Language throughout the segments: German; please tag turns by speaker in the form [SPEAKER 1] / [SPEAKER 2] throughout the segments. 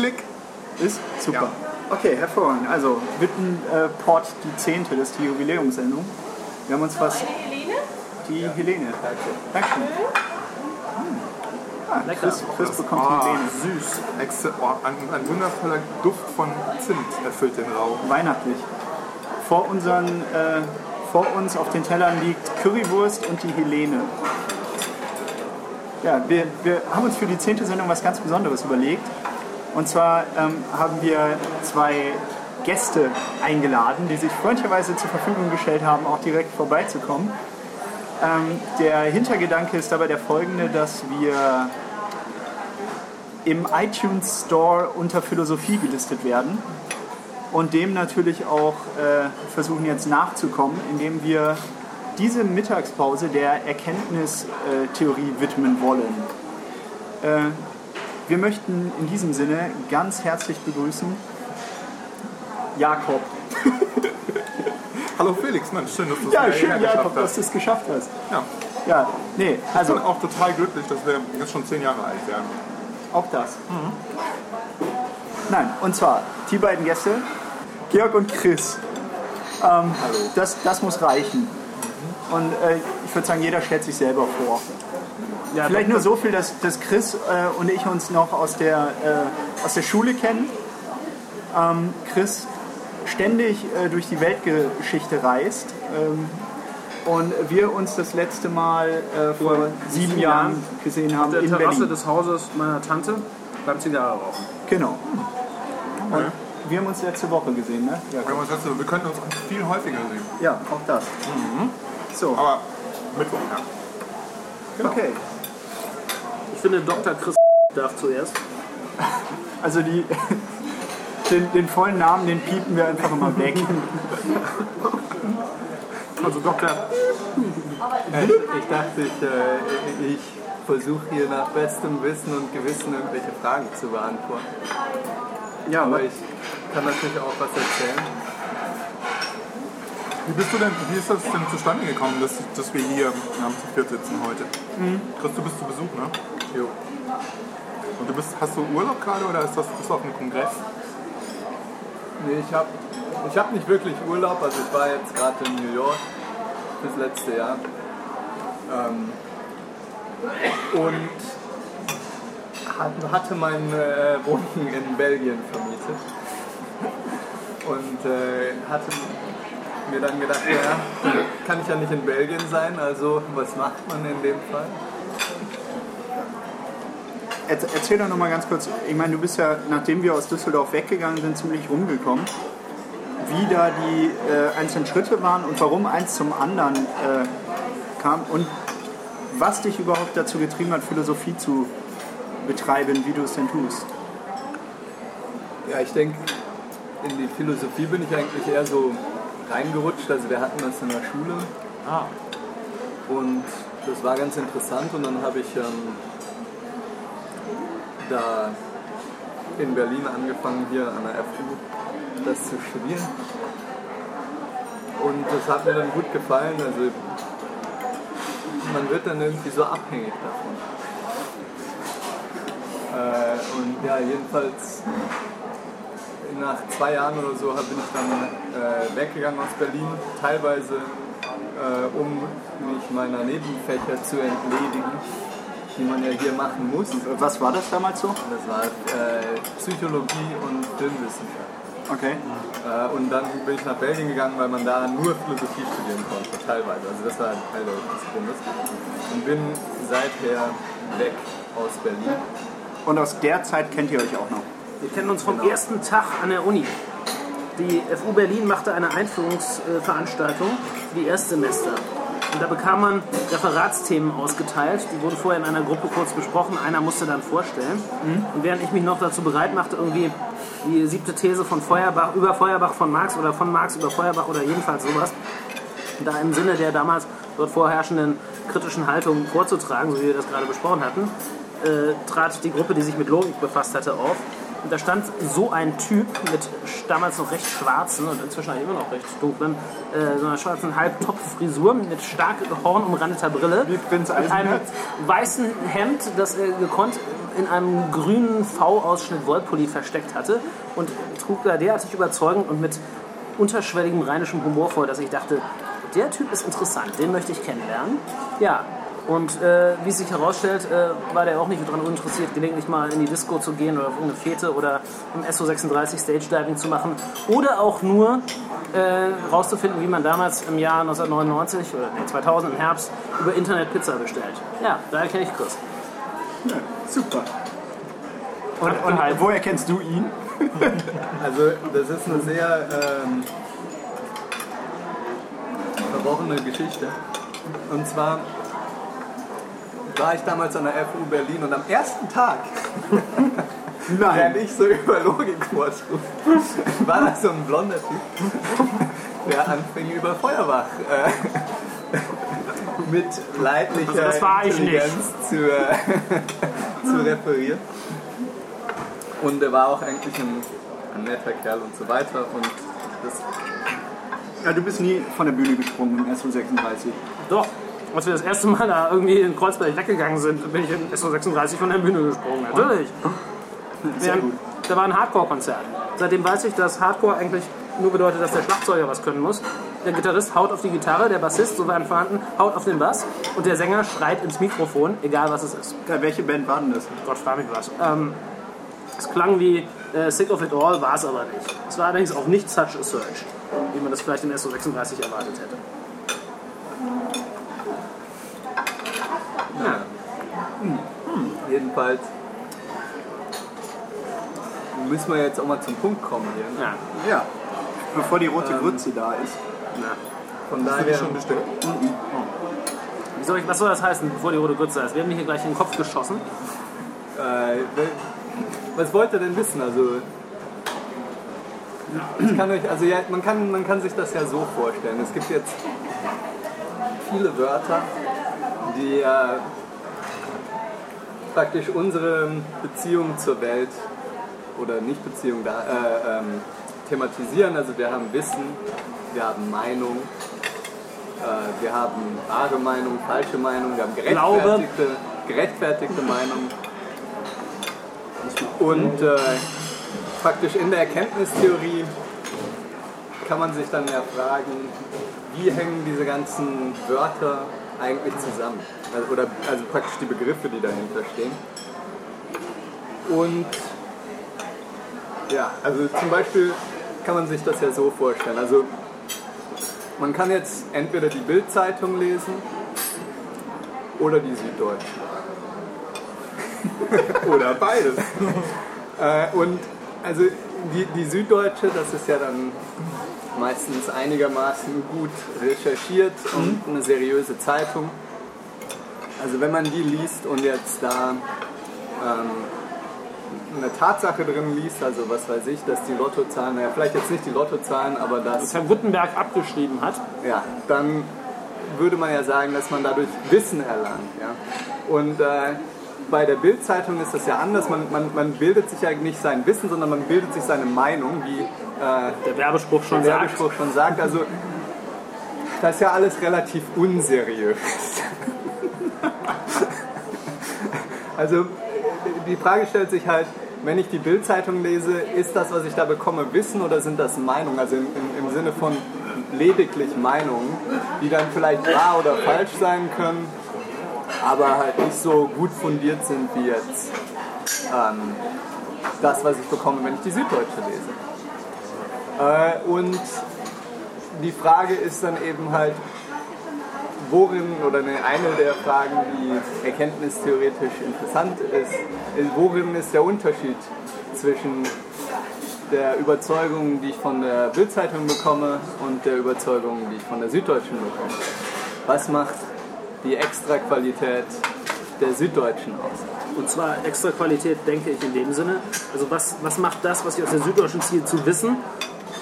[SPEAKER 1] Klick.
[SPEAKER 2] Ist super.
[SPEAKER 1] Ja.
[SPEAKER 2] Okay, hervorragend. Also, Wittenport, die zehnte, das ist die Jubiläumssendung. Wir haben uns was.
[SPEAKER 3] Helene?
[SPEAKER 2] Die Helene. Dankeschön. Ah, Chris, Chris bekommt die Helene.
[SPEAKER 1] süß. Exe oh, ein, ein wundervoller Duft von Zimt erfüllt den Raum.
[SPEAKER 2] Weihnachtlich. Vor, unseren, äh, vor uns auf den Tellern liegt Currywurst und die Helene. Ja, wir, wir haben uns für die zehnte Sendung was ganz Besonderes überlegt. Und zwar ähm, haben wir zwei Gäste eingeladen, die sich freundlicherweise zur Verfügung gestellt haben, auch direkt vorbeizukommen. Ähm, der Hintergedanke ist dabei der folgende, dass wir im iTunes Store unter Philosophie gelistet werden und dem natürlich auch äh, versuchen jetzt nachzukommen, indem wir diese Mittagspause der Erkenntnistheorie widmen wollen. Äh, wir möchten in diesem Sinne ganz herzlich begrüßen Jakob.
[SPEAKER 1] Hallo Felix, Mensch, schön, dass du es
[SPEAKER 2] Ja, schön, Jakob, dass
[SPEAKER 1] hast.
[SPEAKER 2] du es geschafft hast.
[SPEAKER 1] Ja,
[SPEAKER 2] Ja, nee,
[SPEAKER 1] ich
[SPEAKER 2] also
[SPEAKER 1] bin auch total glücklich, dass wir jetzt schon zehn Jahre alt werden.
[SPEAKER 2] auch das. Nein, und zwar die beiden Gäste, Georg und Chris. Ähm, das, das muss reichen. Und äh, ich würde sagen, jeder stellt sich selber vor.
[SPEAKER 4] Ja,
[SPEAKER 2] Vielleicht nur so viel, dass, dass Chris äh, und ich uns noch aus der, äh, aus der Schule kennen. Ähm, Chris ständig äh, durch die Weltgeschichte reist. Ähm, und wir uns das letzte Mal äh, vor sieben
[SPEAKER 4] sieben
[SPEAKER 2] Jahren
[SPEAKER 4] Jahren
[SPEAKER 2] gesehen haben
[SPEAKER 4] der
[SPEAKER 2] in
[SPEAKER 4] Terrasse
[SPEAKER 2] Berlin.
[SPEAKER 4] des Hauses meiner Tante beim Zigarre rauchen.
[SPEAKER 2] Genau. Und wir haben uns letzte Woche gesehen, ne? Ja,
[SPEAKER 1] Wir, haben uns jetzt, wir könnten uns viel häufiger sehen.
[SPEAKER 2] ja auch das. So,
[SPEAKER 1] Aber Mittwoch, ja.
[SPEAKER 2] Okay.
[SPEAKER 4] Ich finde, Dr. Chris darf zuerst.
[SPEAKER 2] Also die, den, den vollen Namen, den piepen wir einfach immer weg.
[SPEAKER 4] Also Dr.
[SPEAKER 5] Ich, ich dachte, ich, äh, ich versuche hier nach bestem Wissen und Gewissen irgendwelche Fragen zu beantworten.
[SPEAKER 2] Ja,
[SPEAKER 5] aber ich kann natürlich auch was erzählen.
[SPEAKER 1] Wie bist du denn, wie ist das denn zustande gekommen, dass, dass wir hier am zu viert sitzen heute? Chris, du bist zu Besuch, ne?
[SPEAKER 5] Jo.
[SPEAKER 1] Und du bist, hast du Urlaub gerade oder ist das, bist du auf einem Kongress?
[SPEAKER 5] Nee, ich habe ich hab nicht wirklich Urlaub, also ich war jetzt gerade in New York das letzte Jahr. Ähm, und hat- hatte meine äh, Wohnung in Belgien vermietet. Und äh, hatte mir dann gedacht, ja, kann ich ja nicht in Belgien sein, also was macht man in dem Fall?
[SPEAKER 2] Erz- Erzähl doch noch mal ganz kurz, ich meine, du bist ja, nachdem wir aus Düsseldorf weggegangen sind, ziemlich rumgekommen, wie da die äh, einzelnen Schritte waren und warum eins zum anderen äh, kam und was dich überhaupt dazu getrieben hat, Philosophie zu betreiben, wie du es denn tust.
[SPEAKER 5] Ja, ich denke, in die Philosophie bin ich eigentlich eher so reingerutscht. Also wir hatten das in der Schule. Und das war ganz interessant und dann habe ich ähm, da in Berlin angefangen, hier an der FU das zu studieren. Und das hat mir dann gut gefallen. Also man wird dann irgendwie so abhängig davon. Äh, und ja, jedenfalls nach zwei Jahren oder so bin ich dann äh, weggegangen aus Berlin, teilweise äh, um mich meiner Nebenfächer zu entledigen, die man ja hier machen muss.
[SPEAKER 2] Was war das damals so?
[SPEAKER 5] Das war äh, Psychologie und Filmwissenschaft.
[SPEAKER 2] Okay.
[SPEAKER 5] Äh, und dann bin ich nach Belgien gegangen, weil man da nur Philosophie studieren konnte, teilweise. Also das war ein Teil des Grundes. Und bin seither weg aus Berlin.
[SPEAKER 2] Und aus der Zeit kennt ihr euch auch noch.
[SPEAKER 4] Wir kennen uns vom ersten Tag an der Uni. Die FU Berlin machte eine Einführungsveranstaltung für die Erstsemester. Und da bekam man Referatsthemen ausgeteilt. Die wurden vorher in einer Gruppe kurz besprochen. Einer musste dann vorstellen. Und während ich mich noch dazu bereit machte, irgendwie die siebte These von Feuerbach, über Feuerbach von Marx oder von Marx über Feuerbach oder jedenfalls sowas, da im Sinne der damals dort vorherrschenden kritischen Haltung vorzutragen, so wie wir das gerade besprochen hatten, äh, trat die Gruppe, die sich mit Logik befasst hatte, auf. Und da stand so ein Typ mit damals noch recht schwarzen und inzwischen immer noch recht dunklen, äh, so einer schwarzen Halbtopffrisur mit stark hornumrandeter Brille.
[SPEAKER 2] Wie Prinz
[SPEAKER 4] Mit einem weißen Hemd, das er gekonnt in einem grünen V-Ausschnitt Wollpulli versteckt hatte und trug da derartig überzeugend und mit unterschwelligem rheinischem Humor vor, dass ich dachte, der Typ ist interessant, den möchte ich kennenlernen. Ja, und äh, wie es sich herausstellt, äh, war der auch nicht daran uninteressiert, gelegentlich mal in die Disco zu gehen oder auf irgendeine Fete oder im SO36 Stage Diving zu machen oder auch nur äh, rauszufinden, wie man damals im Jahr 1999 oder nee, 2000 im Herbst über Internet Pizza bestellt. Ja, daher kenne ich Chris.
[SPEAKER 2] Ja, super. Und,
[SPEAKER 4] Und
[SPEAKER 2] und
[SPEAKER 4] halt-
[SPEAKER 2] woher kennst du ihn?
[SPEAKER 5] Also das ist eine sehr ähm, verworrene Geschichte. Und zwar war ich damals an der FU Berlin und am ersten Tag, während ich so über Logik vortrug, war da so ein blonder Typ, der anfing über Feuerbach äh, mit leidlicher
[SPEAKER 4] Also nicht.
[SPEAKER 5] Intelligenz zu, äh, zu referieren. Und er war auch eigentlich ein, ein netter Kerl und so weiter. Und das,
[SPEAKER 2] Ja, du bist nie von der Bühne gesprungen im SO36.
[SPEAKER 4] Doch, als wir das erste Mal da irgendwie in Kreuzberg weggegangen sind, bin ich in SO36 von der Bühne gesprungen. Natürlich.
[SPEAKER 2] Sehr gut.
[SPEAKER 4] Da war ein Hardcore-Konzert. Seitdem weiß ich, dass Hardcore eigentlich nur bedeutet, dass der Schlagzeuger was können muss. Der Gitarrist haut auf die Gitarre, der Bassist, soweit vorhanden, haut auf den Bass und der Sänger schreit ins Mikrofon, egal was es ist.
[SPEAKER 2] Ja, welche Band war denn das?
[SPEAKER 4] Gott frag mich was. Ähm, es klang wie äh, Sick of It All, war es aber nicht. Es war allerdings auch nicht Such a Search, wie man das vielleicht in SO36 erwartet hätte.
[SPEAKER 5] ja. Hm. Jedenfalls müssen wir jetzt auch mal zum Punkt kommen hier.
[SPEAKER 4] Ja,
[SPEAKER 2] Ja, bevor die rote
[SPEAKER 5] Ähm.
[SPEAKER 2] Grütze da ist.
[SPEAKER 4] na.
[SPEAKER 5] Von daher,
[SPEAKER 1] schon bestellt?
[SPEAKER 4] Wie soll ich, was soll das heißen, bevor die rote Grütze ist? Wir haben hier gleich in den Kopf geschossen.
[SPEAKER 5] äh, was wollt ihr denn wissen? Also, ich kann euch, also ja, man, kann, man kann sich das ja so vorstellen. Es gibt jetzt viele Wörter, die äh, praktisch unsere Beziehung zur Welt oder Nicht-Beziehung da, äh, ähm, thematisieren. Also wir haben Wissen, wir haben Meinung, äh, wir haben wahre Meinung, falsche Meinung, wir haben gerechtfertigte, gerechtfertigte Meinung. Und äh, praktisch in der Erkenntnistheorie kann man sich dann ja fragen, wie hängen diese ganzen Wörter eigentlich zusammen? Also, oder also praktisch die Begriffe, die dahinter stehen. Und ja, also zum Beispiel kann man sich das ja so vorstellen. Also man kann jetzt entweder die Bild-Zeitung lesen oder die Süddeutsche.
[SPEAKER 1] Oder beides.
[SPEAKER 5] Äh, und also die, die Süddeutsche, das ist ja dann meistens einigermaßen gut recherchiert und eine seriöse Zeitung. Also wenn man die liest und jetzt da ähm, eine Tatsache drin liest, also was weiß ich, dass die Lottozahlen, naja, vielleicht jetzt nicht die Lottozahlen, aber dass
[SPEAKER 4] Das Herr Gutenberg abgeschrieben hat.
[SPEAKER 5] ja, dann würde man ja sagen, dass man dadurch Wissen erlangt. Ja? Und äh, bei der Bildzeitung ist das ja anders. Man, man, man bildet sich ja nicht sein Wissen, sondern man bildet sich seine Meinung, wie äh,
[SPEAKER 4] Der Werbespruch schon
[SPEAKER 5] der
[SPEAKER 4] sagt.
[SPEAKER 5] Werbespruch schon sagt. Also das ist ja alles relativ unseriös. also die Frage stellt sich halt, wenn ich die Bildzeitung lese, ist das, was ich da bekomme, Wissen oder sind das Meinungen? Also im, im, im Sinne von lediglich Meinungen, die dann vielleicht wahr oder falsch sein können, aber halt nicht so gut fundiert sind wie jetzt ähm, das, was ich bekomme, wenn ich die Süddeutsche lese. Äh, und die Frage ist dann eben halt, worin, oder eine, der Fragen, die erkenntnistheoretisch interessant ist, ist, worin ist der Unterschied zwischen der Überzeugung, die ich von der Bildzeitung bekomme und der Überzeugung, die ich von der Süddeutschen bekomme. Was macht die Extraqualität der Süddeutschen aus?
[SPEAKER 4] Und zwar extra Qualität, denke ich, in dem Sinne. Also was, was macht das, was ich aus der Süddeutschen ziehe, zu wissen?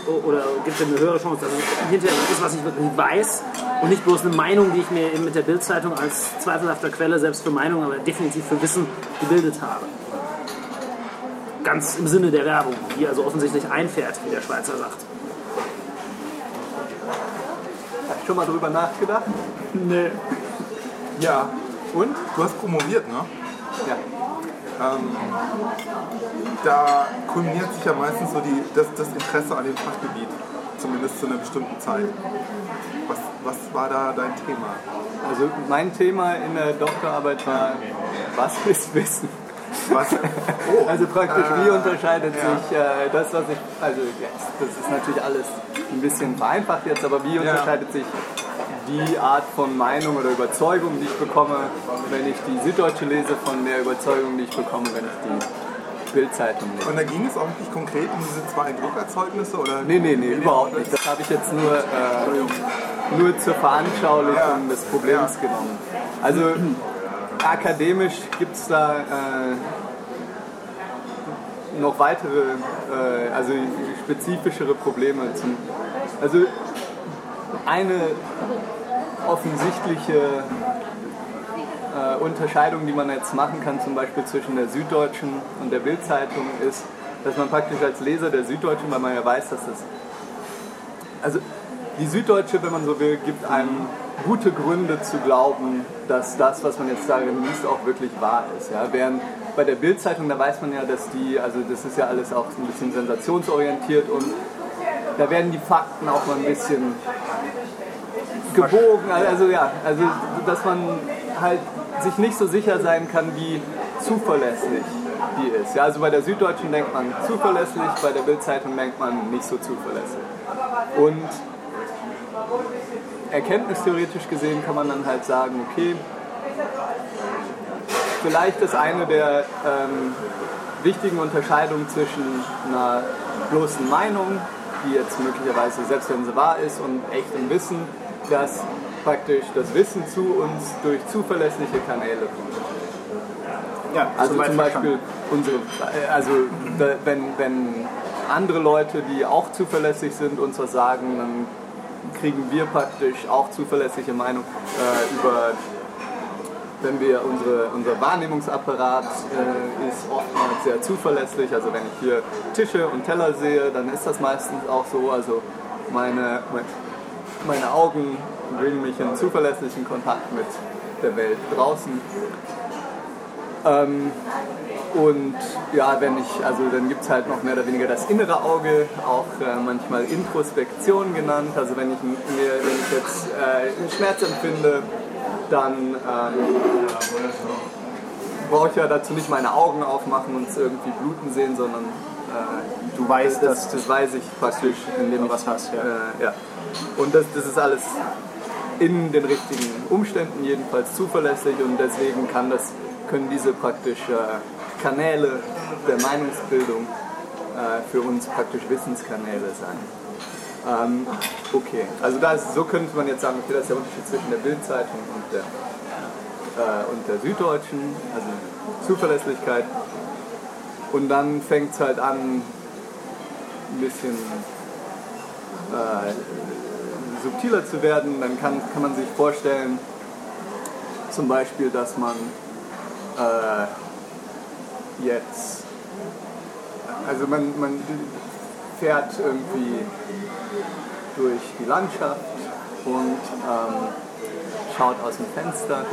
[SPEAKER 4] Oder gibt es eine höhere Chance, dass es hinterher das, was ich wirklich weiß und nicht bloß eine Meinung, die ich mir eben mit der Bildzeitung als zweifelhafter Quelle selbst für Meinung, aber definitiv für Wissen gebildet habe. Ganz im Sinne der Werbung, die also offensichtlich einfährt, wie der Schweizer sagt.
[SPEAKER 5] Hast du schon mal drüber nachgedacht?
[SPEAKER 2] Nee.
[SPEAKER 1] Ja.
[SPEAKER 5] Und?
[SPEAKER 1] Du hast promoviert, ne?
[SPEAKER 5] Ja.
[SPEAKER 1] ähm, da kulminiert sich ja meistens so die, das, das Interesse an dem Fachgebiet, zumindest zu einer bestimmten Zeit. Was, war da dein Thema?
[SPEAKER 5] Also mein Thema in der Doktorarbeit war, was ist Wissen?
[SPEAKER 1] Was? Oh,
[SPEAKER 5] Also praktisch, wie
[SPEAKER 1] äh,
[SPEAKER 5] unterscheidet
[SPEAKER 1] ja.
[SPEAKER 5] sich äh, das, was ich, also jetzt, das ist natürlich alles ein bisschen vereinfacht jetzt, aber wie unterscheidet sich die Art von Meinung oder Überzeugung, die ich bekomme, wenn ich die Süddeutsche lese, von der Überzeugung, die ich bekomme, wenn ich die Bildzeitung?
[SPEAKER 1] Und da ging es auch wirklich konkret um diese zwei Druckerzeugnisse? Oder?
[SPEAKER 5] Nee, nee, nee, überhaupt nicht. Das habe ich jetzt nur, äh, nur zur Veranschaulichung
[SPEAKER 1] Ja.
[SPEAKER 5] des Problems
[SPEAKER 1] Ja.
[SPEAKER 5] genommen. Also akademisch gibt es da äh, noch weitere, äh, also spezifischere Probleme. Zum, also eine offensichtliche äh, Unterscheidung, die man jetzt machen kann, zum Beispiel zwischen der Süddeutschen und der Bildzeitung, ist, dass man praktisch als Leser der Süddeutschen, weil man ja weiß, dass das. Also die Süddeutsche, wenn man so will, gibt einem gute Gründe zu glauben, dass das, was man jetzt darin liest, auch wirklich wahr ist. Ja? Während bei der Bildzeitung, da weiß man ja, dass die, also das ist ja alles auch ein bisschen sensationsorientiert und da werden die Fakten auch mal ein bisschen gebogen. Also ja, also dass man halt sich nicht so sicher sein kann, wie zuverlässig die ist. Ja, also bei der Süddeutschen denkt man zuverlässig, bei der Bildzeitung denkt man nicht so zuverlässig. Und erkenntnistheoretisch gesehen kann man dann halt sagen, okay, vielleicht ist eine der ähm, wichtigen Unterscheidungen zwischen einer bloßen Meinung, die jetzt möglicherweise, selbst wenn sie wahr ist, und echtem Wissen, dass praktisch das Wissen zu uns durch zuverlässige Kanäle kommt.
[SPEAKER 2] Ja,
[SPEAKER 5] Also zum Beispiel unsere, äh, also wenn, wenn andere Leute, die auch zuverlässig sind, uns was sagen, dann kriegen wir praktisch auch zuverlässige Meinung äh, über, wenn wir unsere, unser Wahrnehmungsapparat äh, ist oftmals sehr zuverlässig. Also wenn ich hier Tische und Teller sehe, dann ist das meistens auch so. Also meine, meine Augen bringen mich in zuverlässigen Kontakt mit der Welt draußen. Ähm, und ja, wenn ich, also dann gibt es halt noch mehr oder weniger das innere Auge, auch äh, manchmal Introspektion genannt. Also wenn ich, mir, wenn ich jetzt äh, einen Schmerz empfinde, dann ähm, brauche ich ja dazu nicht meine Augen aufmachen und es irgendwie bluten sehen, sondern äh,
[SPEAKER 2] Du weißt,
[SPEAKER 5] das,
[SPEAKER 2] dass
[SPEAKER 5] das weiß ich praktisch, indem ich
[SPEAKER 2] was hast, ja.
[SPEAKER 5] Äh, ja. Und das, das ist alles in den richtigen Umständen jedenfalls zuverlässig und deswegen kann das, können diese praktisch äh, Kanäle der Meinungsbildung äh, für uns praktisch Wissenskanäle sein. Ähm, okay, also da ist, so könnte man jetzt sagen, okay, das ist der Unterschied zwischen der Bildzeitung und der, äh, und der Süddeutschen, also Zuverlässigkeit. Und dann fängt es halt an, ein bisschen äh, subtiler zu werden, dann kann, kann man sich vorstellen, zum Beispiel, dass man äh, jetzt, also man, man fährt irgendwie durch die Landschaft und ähm, schaut aus dem Fenster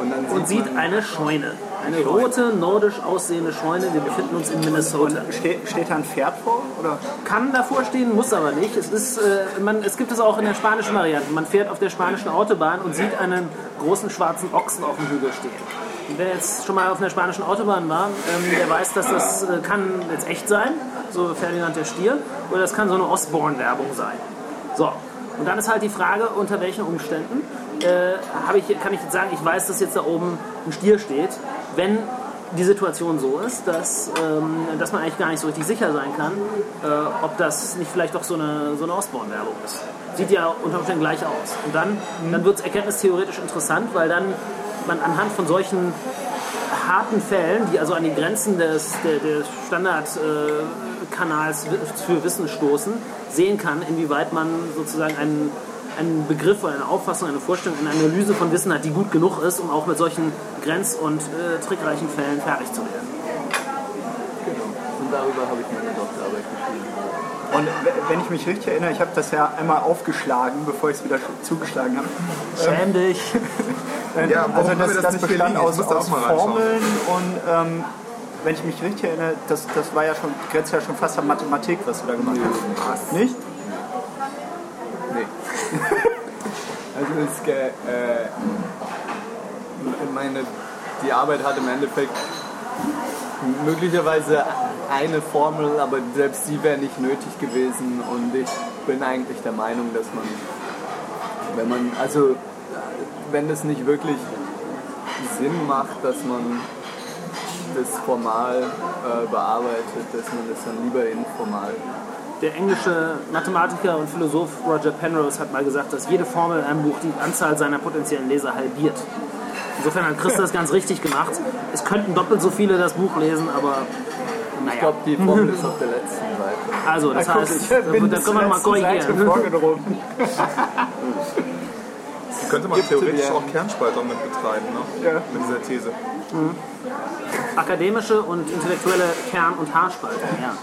[SPEAKER 5] und dann
[SPEAKER 4] Und sieht eine Scheune. Eine rote, nordisch aussehende Scheune. Wir befinden uns in Minnesota.
[SPEAKER 2] Steht, steht da ein Pferd vor? Oder?
[SPEAKER 4] Kann davor stehen, muss aber nicht. Es, ist, äh, man, es gibt es auch in der spanischen Variante. Man fährt auf der spanischen Autobahn und sieht einen großen schwarzen Ochsen auf dem Hügel stehen. Und wer jetzt schon mal auf einer spanischen Autobahn war, ähm, der weiß, dass das äh, kann jetzt echt sein, so Ferdinand der Stier, oder das kann so eine Osborne-Werbung sein. So, und dann ist halt die Frage, unter welchen Umständen äh, ich, kann ich jetzt sagen, ich weiß, dass jetzt da oben ein Stier steht, wenn die Situation so ist, dass, ähm, dass man eigentlich gar nicht so richtig sicher sein kann, äh, ob das nicht vielleicht doch so eine, so eine Osborne-Werbung ist. Sieht ja unter Umständen gleich aus. Und dann, dann wird es erkenntnistheoretisch interessant, weil dann man anhand von solchen harten Fällen, die also an die Grenzen des, der, des Standardkanals für Wissen stoßen, sehen kann, inwieweit man sozusagen einen, einen Begriff oder eine Auffassung, eine Vorstellung, eine Analyse von Wissen hat, die gut genug ist, um auch mit solchen grenz- und äh, trickreichen Fällen fertig zu werden.
[SPEAKER 5] genau, und darüber habe ich meine Doktorarbeit geschrieben.
[SPEAKER 2] Und wenn ich mich richtig erinnere, ich habe das ja einmal aufgeschlagen, bevor ich es wieder sch- zugeschlagen habe.
[SPEAKER 4] Schäm dich!
[SPEAKER 2] Äh,
[SPEAKER 1] Ja,
[SPEAKER 2] also das,
[SPEAKER 1] das
[SPEAKER 2] das
[SPEAKER 1] nicht
[SPEAKER 2] bestand aus, aus
[SPEAKER 1] auch mal reinschauen.
[SPEAKER 2] Formeln und ähm, wenn ich mich richtig erinnere, das, das war ja schon, grenzt ja schon fast an Mathematik, was du da gemacht hast. Nicht?
[SPEAKER 5] Also es, äh, meine, die Arbeit hat im Endeffekt möglicherweise eine Formel, aber selbst die wäre nicht nötig gewesen. Und ich bin eigentlich der Meinung, dass man, wenn man, also wenn es nicht wirklich Sinn macht, dass man das formal äh, bearbeitet, dass man das dann lieber informal
[SPEAKER 4] Der englische Mathematiker und Philosoph Roger Penrose hat mal gesagt, dass jede Formel in einem Buch die Anzahl seiner potenziellen Leser halbiert. Insofern hat Chris das ganz richtig gemacht. Es könnten doppelt so viele das Buch lesen, aber
[SPEAKER 5] Ich
[SPEAKER 4] naja.
[SPEAKER 5] glaube, die Formel ist auf der letzten Seite.
[SPEAKER 4] Also, das
[SPEAKER 2] Guck,
[SPEAKER 4] heißt,
[SPEAKER 2] ich
[SPEAKER 4] da können wir mal korrigieren.
[SPEAKER 2] vorgedrungen.
[SPEAKER 1] Könnte man theoretisch auch Kernspaltung mit betreiben, ne?
[SPEAKER 2] Ja.
[SPEAKER 1] Mit dieser These.
[SPEAKER 4] akademische und intellektuelle Kern- und Haarspaltung. Ja.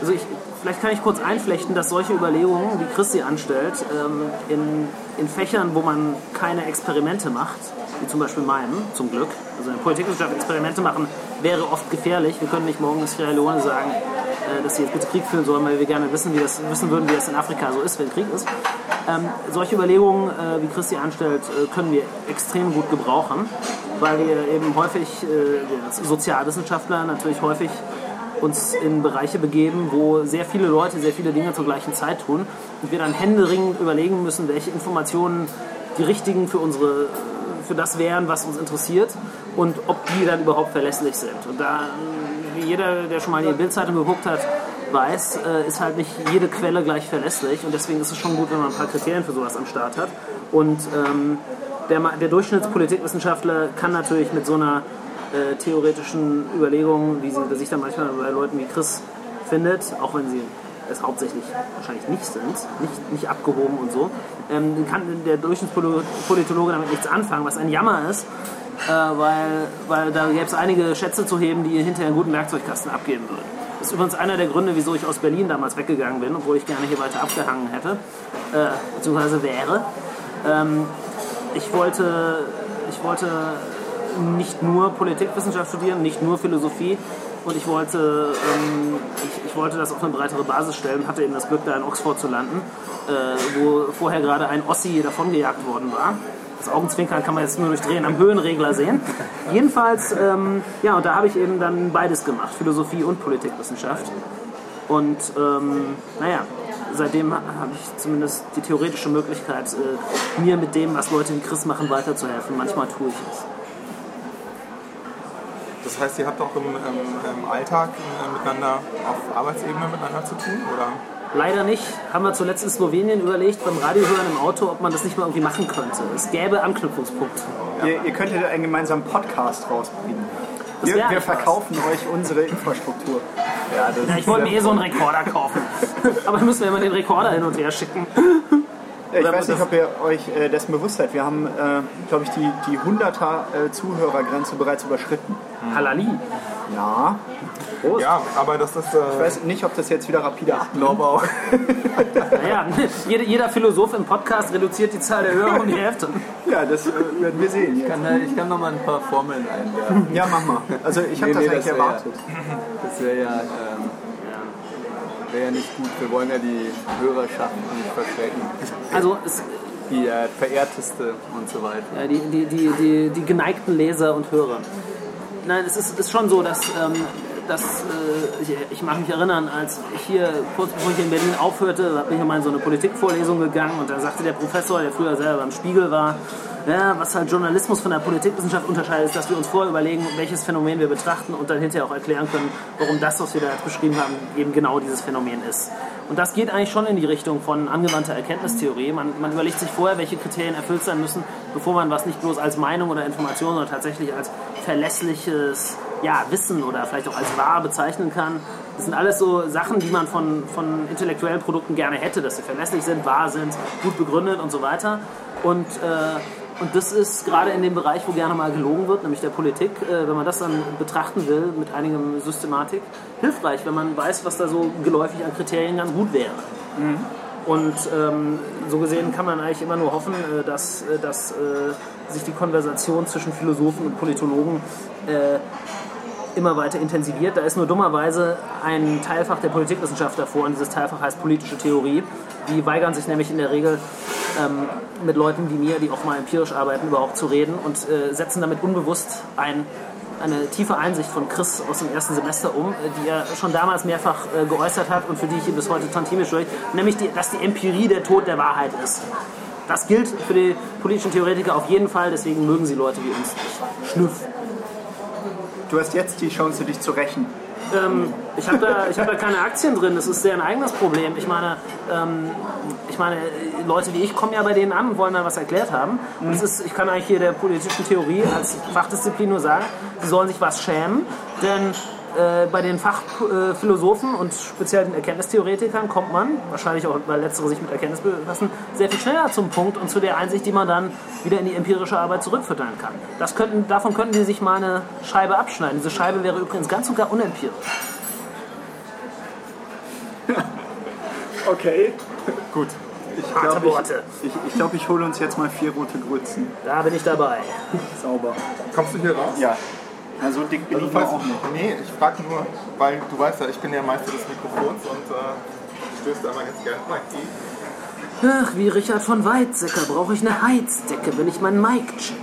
[SPEAKER 4] Also ich, vielleicht kann ich kurz einflechten, dass solche Überlegungen, wie Christi anstellt, ähm, in, in Fächern, wo man keine Experimente macht, wie zum Beispiel meinem, zum Glück, also in der Politikwissenschaft Experimente machen, wäre oft gefährlich. Wir können nicht morgen in Sierra Leone sagen, äh, dass sie jetzt bitte Krieg führen sollen, weil wir gerne wissen, wie das, wissen würden, wie das in Afrika so ist, wenn Krieg ist. Ähm, solche Überlegungen, äh, wie Christi anstellt, äh, können wir extrem gut gebrauchen, weil wir eben häufig, äh, wir als Sozialwissenschaftler natürlich häufig uns in Bereiche begeben, wo sehr viele Leute sehr viele Dinge zur gleichen Zeit tun und wir dann händeringend überlegen müssen, welche Informationen die richtigen für unsere für das wären, was uns interessiert und ob die dann überhaupt verlässlich sind. Und da, wie jeder, der schon mal die Bildzeitung geguckt hat, weiß, äh, ist halt nicht jede Quelle gleich verlässlich und deswegen ist es schon gut, wenn man ein paar Kriterien für sowas am Start hat. Und ähm, der, der Durchschnittspolitikwissenschaftler kann natürlich mit so einer äh, theoretischen Überlegung, wie sie sich dann manchmal bei Leuten wie Chris findet, auch wenn sie es hauptsächlich wahrscheinlich nicht sind, nicht, nicht abgehoben und so, ähm, kann der Durchschnittspolitologe damit nichts anfangen, was ein Jammer ist, äh, weil, weil da gäbe es einige Schätze zu heben, die hinterher einen guten Werkzeugkasten abgeben würden. Das ist übrigens einer der Gründe, wieso ich aus Berlin damals weggegangen bin, obwohl ich gerne hier weiter abgehangen hätte, äh, beziehungsweise wäre. Ähm, ich wollte, ich wollte nicht nur Politikwissenschaft studieren, nicht nur Philosophie und ich wollte, ähm, ich, ich wollte das auf eine breitere Basis stellen, hatte eben das Glück, da in Oxford zu landen, äh, wo vorher gerade ein Ossi davongejagt worden war. Das Augenzwinkern kann man jetzt nur durchdrehen am Höhenregler sehen. Jedenfalls, ähm, ja, und da habe ich eben dann beides gemacht, Philosophie und Politikwissenschaft. Und ähm, naja, seitdem habe ich zumindest die theoretische Möglichkeit, äh, mir mit dem, was Leute wie Chris machen, weiterzuhelfen. Manchmal tue ich es.
[SPEAKER 1] Das heißt, ihr habt auch im, im, im Alltag äh, miteinander auf Arbeitsebene miteinander zu tun? Oder?
[SPEAKER 4] Leider nicht. Haben wir zuletzt in Slowenien überlegt, beim Radiohören im Auto, ob man das nicht mal irgendwie machen könnte. Es gäbe Anknüpfungspunkte.
[SPEAKER 2] Ihr, ihr könntet einen gemeinsamen Podcast rausbringen. Wir, wir
[SPEAKER 4] eigentlich was.
[SPEAKER 2] verkaufen euch unsere Infrastruktur.
[SPEAKER 5] Ja, das
[SPEAKER 4] Ja, ich wollte mir eh so einen Rekorder kaufen. Aber dann müssen wir immer den Rekorder hin und her schicken.
[SPEAKER 2] Ja, ich
[SPEAKER 4] Oder
[SPEAKER 2] weiß nicht, ob ihr euch äh, dessen bewusst seid. Wir haben, äh, glaube ich, die, die 100er äh, Zuhörergrenze bereits überschritten.
[SPEAKER 4] Halali.
[SPEAKER 2] Ja.
[SPEAKER 4] Prost.
[SPEAKER 1] Ja, aber das ist.
[SPEAKER 2] Ich
[SPEAKER 1] Äh,
[SPEAKER 2] weiß nicht, ob das jetzt wieder rapide abnimmt.
[SPEAKER 5] glaube auch.
[SPEAKER 4] Naja, jeder, jeder Philosoph im Podcast reduziert die Zahl der Hörer um die Hälfte.
[SPEAKER 2] Ja, das äh, werden wir sehen.
[SPEAKER 5] Ich
[SPEAKER 2] Jetzt.
[SPEAKER 5] kann, äh, ich kann noch mal ein paar Formeln einwerfen.
[SPEAKER 2] Ja, mach mal. Also ich habe
[SPEAKER 5] Nee,
[SPEAKER 2] das
[SPEAKER 5] nee,
[SPEAKER 2] eigentlich
[SPEAKER 5] das wär-
[SPEAKER 2] erwartet.
[SPEAKER 5] Das wäre ja, ähm, wär ja nicht gut. Wir wollen ja die Hörerschaft nicht verschrecken.
[SPEAKER 4] Also es,
[SPEAKER 5] Die äh, verehrteste und so weiter.
[SPEAKER 4] Ja, die, die, die, die, die geneigten Leser und Hörer. Nein, es ist, ist schon so, dass, ähm, dass äh, ich, ich mag mich erinnern, als ich hier, kurz bevor ich in Berlin aufhörte, bin ich mal in so eine Politikvorlesung gegangen und da sagte der Professor, der früher selber beim Spiegel war, ja, was halt Journalismus von der Politikwissenschaft unterscheidet, ist, dass wir uns vorher überlegen, welches Phänomen wir betrachten und dann hinterher auch erklären können, warum das, was wir da jetzt beschrieben haben, eben genau dieses Phänomen ist. Und das geht eigentlich schon in die Richtung von angewandter Erkenntnistheorie. Man, man überlegt sich vorher, welche Kriterien erfüllt sein müssen, bevor man was nicht bloß als Meinung oder Information, sondern tatsächlich als verlässliches ja, Wissen oder vielleicht auch als wahr bezeichnen kann. Das sind alles so Sachen, die man von, von intellektuellen Produkten gerne hätte, dass sie verlässlich sind, wahr sind, gut begründet und so weiter. Und, äh, und das ist gerade in dem Bereich, wo gerne mal gelogen wird, nämlich der Politik, äh, wenn man das dann betrachten will mit einigem Systematik, hilfreich, wenn man weiß, was da so geläufig an Kriterien ganz gut wäre. Und ähm, so gesehen kann man eigentlich immer nur hoffen, äh, dass, äh, dass äh, sich die Konversation zwischen Philosophen und Politologen äh, immer weiter intensiviert. Da ist nur dummerweise ein Teilfach der Politikwissenschaft davor und dieses Teilfach heißt politische Theorie. Die weigern sich nämlich in der Regel ähm, mit Leuten wie mir, die auch mal empirisch arbeiten, überhaupt zu reden und äh, setzen damit unbewusst ein, eine tiefe Einsicht von Chris aus dem ersten Semester um, äh, die er schon damals mehrfach äh, geäußert hat und für die ich ihn bis heute tantimisch durch, nämlich die, dass die Empirie der Tod der Wahrheit ist. Das gilt für die politischen Theoretiker auf jeden Fall, deswegen mögen sie Leute wie uns nicht. Schnüff.
[SPEAKER 2] Du hast jetzt die Chance, dich zu rächen.
[SPEAKER 4] Ähm, ich habe da, ich hab da keine Aktien drin, das ist deren eigenes Problem. Ich meine, ähm, ich meine, Leute wie ich kommen ja bei denen an und wollen dann was erklärt haben. Und es ist, ich kann eigentlich hier der politischen Theorie als Fachdisziplin nur sagen, sie sollen sich was schämen, denn äh, bei den Fachphilosophen und speziell den Erkenntnistheoretikern kommt man, wahrscheinlich auch weil letztere sich mit Erkenntnis befassen, sehr viel schneller zum Punkt und zu der Einsicht, die man dann wieder in die empirische Arbeit zurückfüttern kann. Das könnten, davon könnten die sich mal eine Scheibe abschneiden. Diese Scheibe wäre übrigens ganz und gar unempirisch.
[SPEAKER 2] Okay.
[SPEAKER 1] Gut.
[SPEAKER 2] Ich glaube,
[SPEAKER 4] Worte.
[SPEAKER 2] ich, ich, ich, glaub, ich hole uns jetzt mal vier rote Grützen.
[SPEAKER 4] Da bin ich dabei.
[SPEAKER 2] Sauber.
[SPEAKER 1] Kommst du hier raus?
[SPEAKER 2] Ja. Na, so dick bin
[SPEAKER 1] Also
[SPEAKER 2] ich
[SPEAKER 1] falls,
[SPEAKER 2] auch nicht.
[SPEAKER 1] nee, ich frage nur, weil du weißt ja, ich bin der Meister des Mikrofons und äh, stößt einmal ganz gerne mal die.
[SPEAKER 4] Ach, wie Richard von Weizsäcker brauche ich eine Heizdecke, wenn ich meinen Mic checke.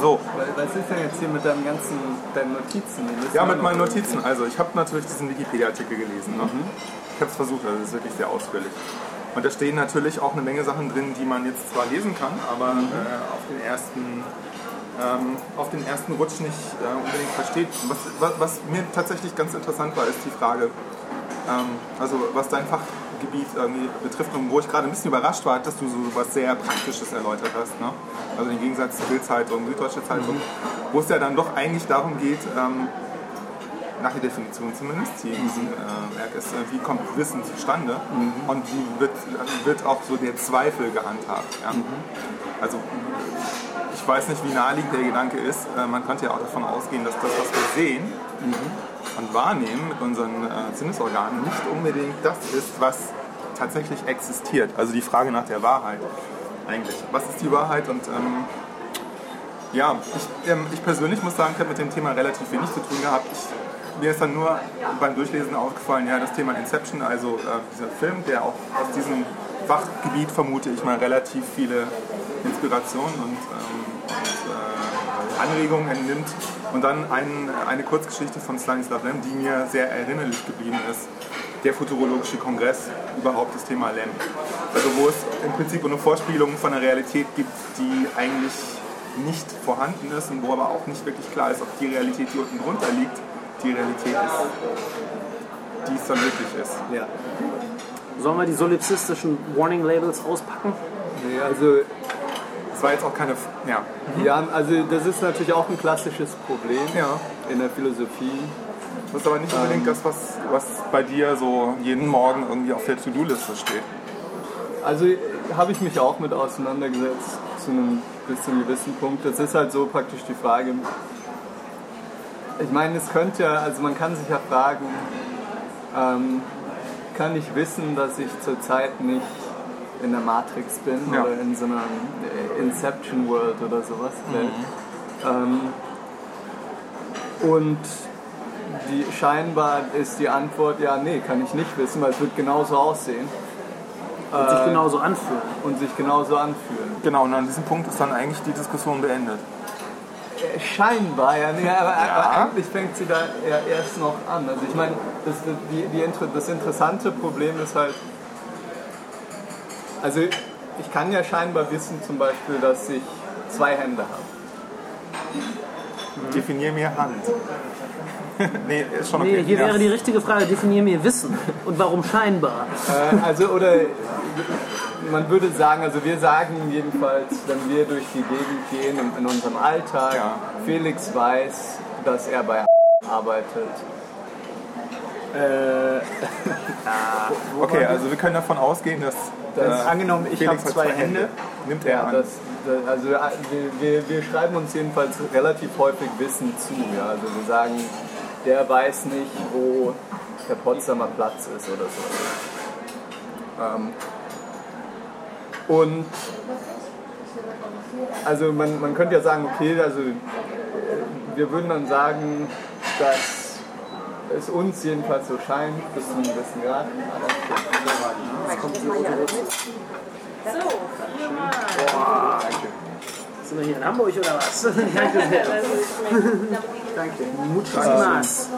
[SPEAKER 1] So,
[SPEAKER 5] Was ist denn jetzt hier mit deinen ganzen deinen Notizen?
[SPEAKER 1] Ja, mit meinen. Notizen. Also ich habe natürlich diesen Wikipedia-Artikel gelesen. Ne? Ich habe es versucht, also es ist wirklich sehr ausführlich. Und da stehen natürlich auch eine Menge Sachen drin, die man jetzt zwar lesen kann, aber äh, auf den ersten ähm, auf den ersten Rutsch nicht äh, unbedingt versteht. Was, was, was mir tatsächlich ganz interessant war, ist die Frage, ähm, also was dein Fachgebiet irgendwie betrifft und wo ich gerade ein bisschen überrascht war, dass du so was sehr Praktisches erläutert hast. Ne? Also im Gegensatz zur Bildzeitung, Süddeutsche Zeitung, wo es ja dann doch eigentlich darum geht, ähm, nach der Definition zumindest, die in diesem äh, Werk ist, äh, wie kommt Wissen zustande und wie wird, wird auch so der Zweifel gehandhabt. Ja? Also ich weiß nicht, wie naheliegend der Gedanke ist. Äh, man könnte ja auch davon ausgehen, dass das, was wir sehen und wahrnehmen mit unseren äh, Sinnesorganen, nicht unbedingt das ist, was tatsächlich existiert. Also die Frage nach der Wahrheit eigentlich. Was ist die Wahrheit? Und ähm, ja, ich, ähm, ich persönlich muss sagen, ich habe mit dem Thema relativ wenig zu tun gehabt. Ich, mir ist dann nur beim Durchlesen aufgefallen, ja, das Thema Inception, also äh, dieser Film, der auch aus diesem Fachgebiet, vermute ich mal, relativ viele Inspirationen und, ähm, und äh, Anregungen entnimmt. Und dann ein, eine Kurzgeschichte von Stanislav Lem, die mir sehr erinnerlich geblieben ist. Der Futurologische Kongress, überhaupt das Thema Lem. Also wo es im Prinzip eine Vorspielung von einer Realität gibt, die eigentlich nicht vorhanden ist und wo aber auch nicht wirklich klar ist, ob die Realität, die unten drunter liegt, die Realität ist, die es dann wirklich ist.
[SPEAKER 5] Ja.
[SPEAKER 4] Sollen wir die solipsistischen Warning Labels auspacken?
[SPEAKER 5] Nee, also,
[SPEAKER 1] Es war jetzt auch keine... Ja.
[SPEAKER 5] ja, also das ist natürlich auch ein klassisches Problem
[SPEAKER 1] ja.
[SPEAKER 5] in der Philosophie.
[SPEAKER 1] Das ist aber nicht unbedingt das, was, was bei dir so jeden Morgen irgendwie auf der To-Do-Liste steht.
[SPEAKER 5] Also habe ich mich auch mit auseinandergesetzt zu einem bis zu einem gewissen Punkt. Das ist halt so praktisch die Frage. Ich meine, es könnte ja, also man kann sich ja fragen, ähm, kann ich wissen, dass ich zurzeit nicht in der Matrix bin
[SPEAKER 1] Ja.
[SPEAKER 5] oder in so einer äh, Inception World oder sowas. Ähm, und die, scheinbar ist die Antwort, ja, nee, kann ich nicht wissen, weil es wird genauso aussehen
[SPEAKER 4] Und sich genauso anfühlen.
[SPEAKER 5] und sich genauso anfühlen.
[SPEAKER 1] Genau, und an diesem Punkt ist dann eigentlich die Diskussion beendet.
[SPEAKER 5] Scheinbar, ja, nee, aber, aber eigentlich fängt sie da ja erst noch an. Also ich meine, das, die, die, das interessante Problem ist halt, also ich kann ja scheinbar wissen zum Beispiel, dass ich zwei Hände habe.
[SPEAKER 1] Definier mir Hand. nee, ist schon okay.
[SPEAKER 4] Nee, hier
[SPEAKER 1] Ja.
[SPEAKER 4] wäre die richtige Frage, definier mir Wissen. Und warum scheinbar?
[SPEAKER 5] Äh, also, oder man würde sagen, also wir sagen jedenfalls, wenn wir durch die Gegend gehen in, unserem Alltag,
[SPEAKER 1] Ja.
[SPEAKER 5] Felix weiß, dass er bei arbeitet.
[SPEAKER 1] Okay, also wir können davon ausgehen, dass.
[SPEAKER 5] Das-
[SPEAKER 2] angenommen, ich
[SPEAKER 1] Felix
[SPEAKER 2] habe zwei Hände.
[SPEAKER 1] Nimmt er
[SPEAKER 5] Ja,
[SPEAKER 1] an.
[SPEAKER 5] das, das, also äh, wir, wir, wir schreiben uns jedenfalls relativ häufig Wissen zu. Ja? Also wir sagen, der weiß nicht, wo der Potsdamer Platz ist oder so. Ähm, und also man, man könnte ja sagen, okay, also wir würden dann sagen, dass es uns jedenfalls so scheint, bis zu einem gewissen Grad.
[SPEAKER 4] Sind wir hier in Hamburg oder was? Danke sehr.
[SPEAKER 2] Danke.
[SPEAKER 4] Muchas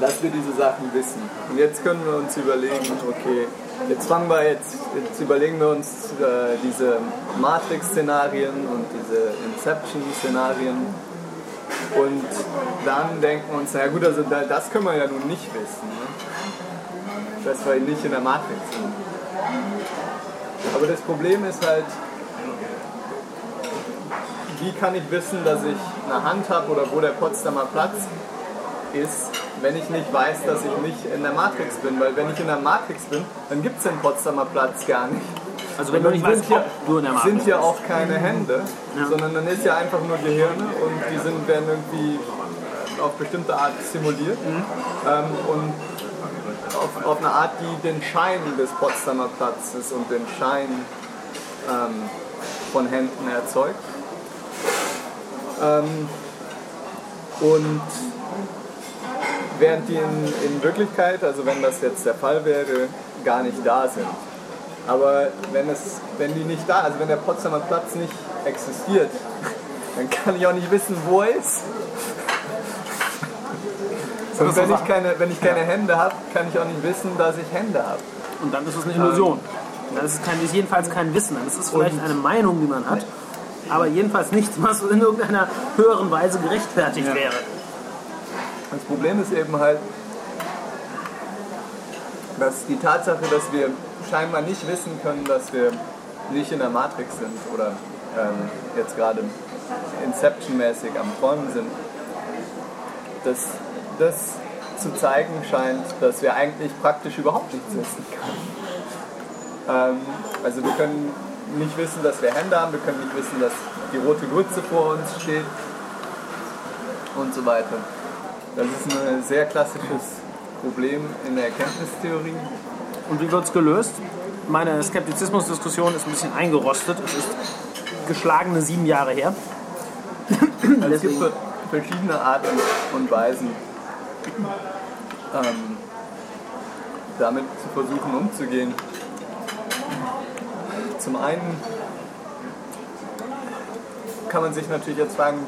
[SPEAKER 5] dass wir diese Sachen wissen. Und jetzt können wir uns überlegen, okay, jetzt fangen wir jetzt, jetzt überlegen wir uns äh, diese Matrix-Szenarien und diese Inception-Szenarien und dann denken wir uns, na gut, also da- das können wir ja nun nicht wissen, ne? dass wir nicht in der Matrix sind. Aber das Problem ist halt, wie kann ich wissen, dass ich eine Hand habe oder wo der Potsdamer Platz ist, wenn ich nicht weiß, dass ich nicht in der Matrix bin. Weil wenn ich in der Matrix bin, dann gibt es den Potsdamer Platz gar nicht.
[SPEAKER 4] Also wenn du nicht weißt, ob du in der
[SPEAKER 5] hier,
[SPEAKER 4] Matrix
[SPEAKER 5] sind hier auch keine Hände,
[SPEAKER 4] Ja.
[SPEAKER 5] sondern dann ist ja einfach nur Gehirne und die sind, werden irgendwie auf bestimmte Art simuliert
[SPEAKER 4] Mhm.
[SPEAKER 5] ähm, und auf, auf eine Art, die den Schein des Potsdamer Platzes und den Schein ähm, von Händen erzeugt. Ähm, und während die in, in Wirklichkeit, also wenn das jetzt der Fall wäre, gar nicht da sind. Aber wenn, es, wenn die nicht da, also wenn der Potsdamer Platz nicht existiert, dann kann ich auch nicht wissen, wo er ist. Und wenn ich keine, wenn ich keine Hände habe, kann ich auch nicht wissen, dass ich Hände habe.
[SPEAKER 4] Und dann ist es eine Illusion. Dann ist kein, ist jedenfalls kein Wissen. Dann ist vielleicht eine Meinung, die man hat, aber jedenfalls nichts, was in irgendeiner höheren Weise gerechtfertigt wäre.
[SPEAKER 5] Das Problem ist eben halt, dass die Tatsache, dass wir scheinbar nicht wissen können, dass wir nicht in der Matrix sind oder ähm, jetzt gerade Inception-mäßig am Träumen sind, dass das zu zeigen scheint, dass wir eigentlich praktisch überhaupt nichts wissen können. Ähm, also wir können nicht wissen, dass wir Hände haben, wir können nicht wissen, dass die rote Grütze vor uns steht und so weiter. Das ist ein sehr klassisches Problem in der Erkenntnistheorie.
[SPEAKER 4] Und wie wird es gelöst? Meine Skeptizismusdiskussion ist ein bisschen eingerostet. Es ist geschlagene sieben Jahre her.
[SPEAKER 5] Also es gibt verschiedene Arten und Weisen, ähm, damit zu versuchen umzugehen. Zum einen kann man sich natürlich jetzt fragen,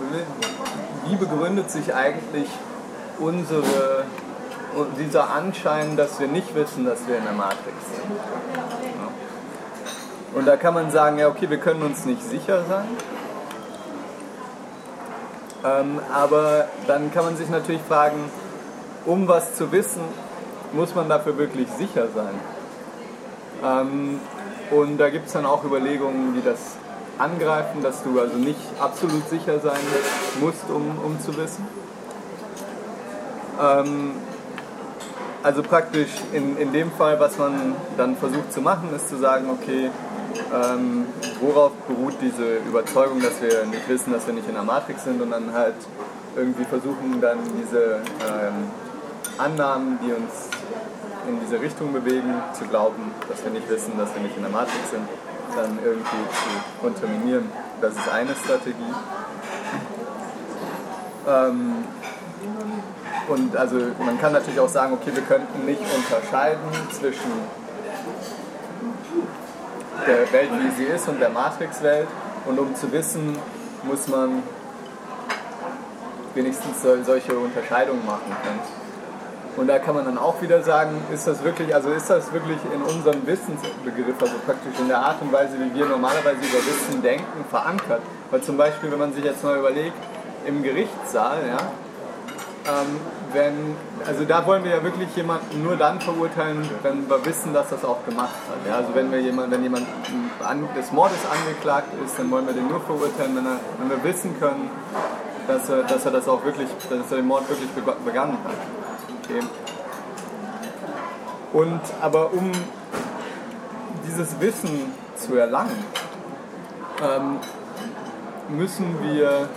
[SPEAKER 5] wie begründet sich eigentlich unsere, dieser Anschein, dass wir nicht wissen, dass wir in der Matrix sind. Und da kann man sagen, ja okay, wir können uns nicht sicher sein. Ähm, aber dann kann man sich natürlich fragen, um was zu wissen, muss man dafür wirklich sicher sein. Ähm, und da gibt es dann auch Überlegungen, die das angreifen, dass du also nicht absolut sicher sein musst, um, um zu wissen. Ähm, also praktisch in, in dem Fall, was man dann versucht zu machen, ist zu sagen, okay, ähm, worauf beruht diese Überzeugung, dass wir nicht wissen, dass wir nicht in der Matrix sind und dann halt irgendwie versuchen dann diese ähm, Annahmen, die uns in diese Richtung bewegen, zu glauben, dass wir nicht wissen, dass wir nicht in der Matrix sind, dann irgendwie zu kontaminieren. Das ist eine Strategie. Ähm, und also man kann natürlich auch sagen, okay, wir könnten nicht unterscheiden zwischen der Welt, wie sie ist, und der Matrix-Welt. Und um zu wissen, muss man wenigstens sol- solche Unterscheidungen machen können. Und da kann man dann auch wieder sagen, ist das wirklich, also ist das wirklich in unserem Wissensbegriff, also praktisch in der Art und Weise, wie wir normalerweise über Wissen denken, verankert. Weil zum Beispiel, wenn man sich jetzt mal überlegt, im Gerichtssaal, ja, ähm, wenn, also da wollen wir ja wirklich jemanden nur dann verurteilen, wenn wir wissen, dass das auch gemacht hat. Ja? Also wenn wir jemand, wenn jemand an, des Mordes angeklagt ist, dann wollen wir den nur verurteilen, wenn, er, wenn wir wissen können, dass er, dass er das auch wirklich, dass er den Mord wirklich beg- begangen hat. Okay. Und aber um dieses Wissen zu erlangen, ähm, müssen wir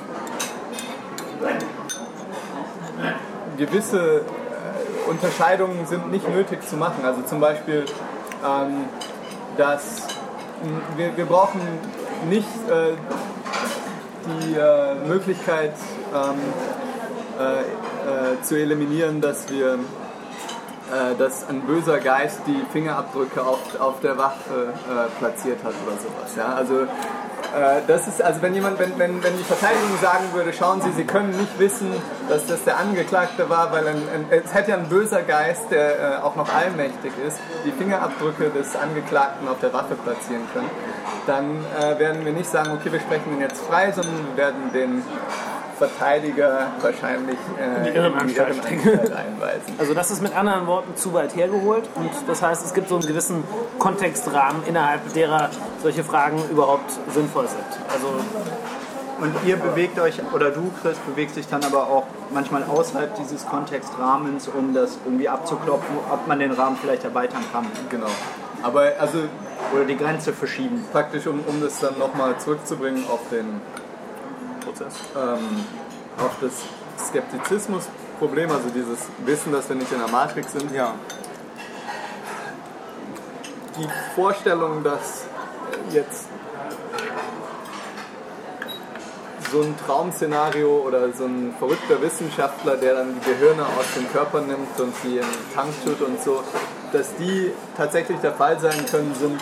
[SPEAKER 5] gewisse äh, Unterscheidungen sind nicht nötig zu machen. Also zum Beispiel ähm, dass wir, wir brauchen nicht äh, die äh, Möglichkeit ähm, äh, äh, zu eliminieren, dass wir dass ein böser Geist die Fingerabdrücke auf, auf der Waffe platziert hat oder sowas. Ja? Also das ist, also wenn jemand, wenn, wenn, wenn die Verteidigung sagen würde, schauen Sie, Sie können nicht wissen, dass das der Angeklagte war, weil ein, ein, es hätte ja ein böser Geist, der äh, auch noch allmächtig ist, die Fingerabdrücke des Angeklagten auf der Waffe platzieren können, dann äh, werden wir nicht sagen, okay, wir sprechen ihn jetzt frei, sondern wir werden den Verteidiger wahrscheinlich äh,
[SPEAKER 4] die Irrenanstalt
[SPEAKER 5] in die Irrenanstalt einweisen.
[SPEAKER 4] Also das ist mit anderen Worten zu weit hergeholt und das heißt, es gibt so einen gewissen Kontextrahmen, innerhalb derer solche Fragen überhaupt sinnvoll sind. Also
[SPEAKER 2] Und ihr bewegt euch, oder du, Chris, bewegst dich dann aber auch manchmal außerhalb dieses Kontextrahmens, um das irgendwie abzuklopfen, ob man den Rahmen vielleicht erweitern kann.
[SPEAKER 5] Genau. Aber also
[SPEAKER 2] Oder die Grenze verschieben.
[SPEAKER 5] praktisch, um, um das dann nochmal zurückzubringen auf den
[SPEAKER 1] Prozess.
[SPEAKER 5] ähm, auf das Skeptizismus-Problem, also dieses Wissen, dass wir nicht in der Matrix sind.
[SPEAKER 1] Ja.
[SPEAKER 5] Die Vorstellung, dass jetzt so ein Traumszenario oder so ein verrückter Wissenschaftler, der dann die Gehirne aus dem Körper nimmt und sie in den Tank tut und so, dass die tatsächlich der Fall sein können, sind